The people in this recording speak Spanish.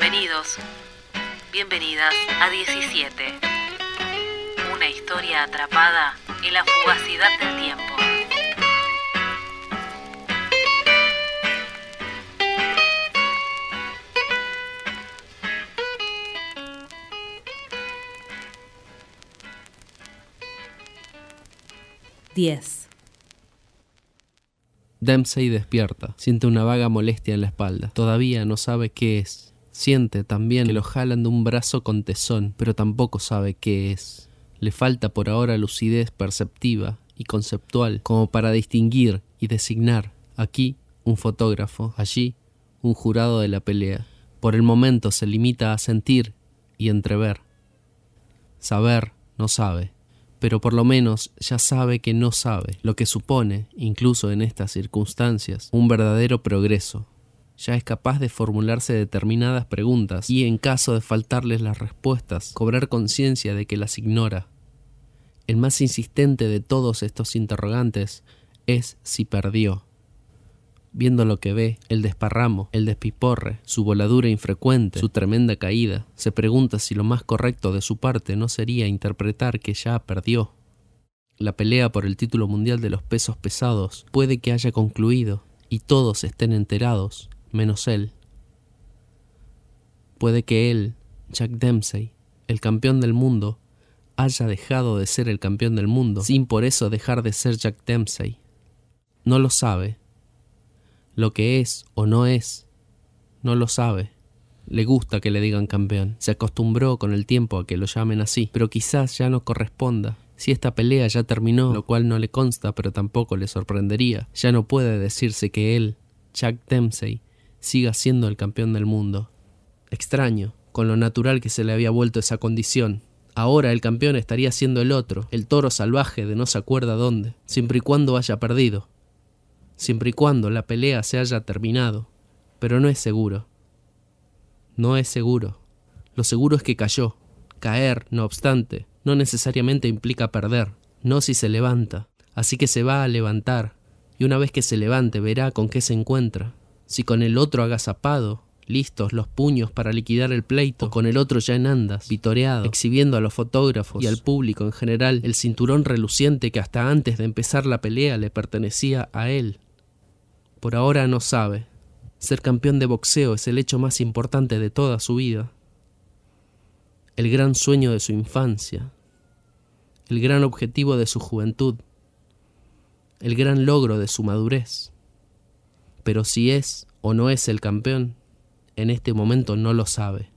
Bienvenidos, bienvenidas a 17. Una historia atrapada en la fugacidad del tiempo. Diez. Dempsey despierta, siente una vaga molestia en la espalda. Todavía no sabe qué es. Siente también que lo jalan de un brazo con tesón, pero tampoco sabe qué es. Le falta por ahora lucidez perceptiva y conceptual como para distinguir y designar aquí un fotógrafo, allí un jurado de la pelea. Por el momento se limita a sentir y entrever. Saber no sabe pero por lo menos ya sabe que no sabe, lo que supone, incluso en estas circunstancias, un verdadero progreso. Ya es capaz de formularse determinadas preguntas y, en caso de faltarles las respuestas, cobrar conciencia de que las ignora. El más insistente de todos estos interrogantes es si perdió. Viendo lo que ve, el desparramo, el despiporre, su voladura infrecuente, su tremenda caída, se pregunta si lo más correcto de su parte no sería interpretar que ya perdió. La pelea por el título mundial de los pesos pesados puede que haya concluido y todos estén enterados, menos él. Puede que él, Jack Dempsey, el campeón del mundo, haya dejado de ser el campeón del mundo sin por eso dejar de ser Jack Dempsey. No lo sabe, lo que es o no es, no lo sabe. Le gusta que le digan campeón. Se acostumbró con el tiempo a que lo llamen así, pero quizás ya no corresponda. Si esta pelea ya terminó, lo cual no le consta, pero tampoco le sorprendería, ya no puede decirse que él, Jack Dempsey, siga siendo el campeón del mundo. Extraño, con lo natural que se le había vuelto esa condición. Ahora el campeón estaría siendo el otro, el toro salvaje de no se acuerda dónde, siempre y cuando haya perdido siempre y cuando la pelea se haya terminado, pero no es seguro. No es seguro. Lo seguro es que cayó. Caer, no obstante, no necesariamente implica perder, no si se levanta. Así que se va a levantar, y una vez que se levante verá con qué se encuentra. Si con el otro agazapado, listos los puños para liquidar el pleito, o con el otro ya en andas, vitoreado, exhibiendo a los fotógrafos y al público en general el cinturón reluciente que hasta antes de empezar la pelea le pertenecía a él. Por ahora no sabe. Ser campeón de boxeo es el hecho más importante de toda su vida. El gran sueño de su infancia. El gran objetivo de su juventud. El gran logro de su madurez. Pero si es o no es el campeón, en este momento no lo sabe.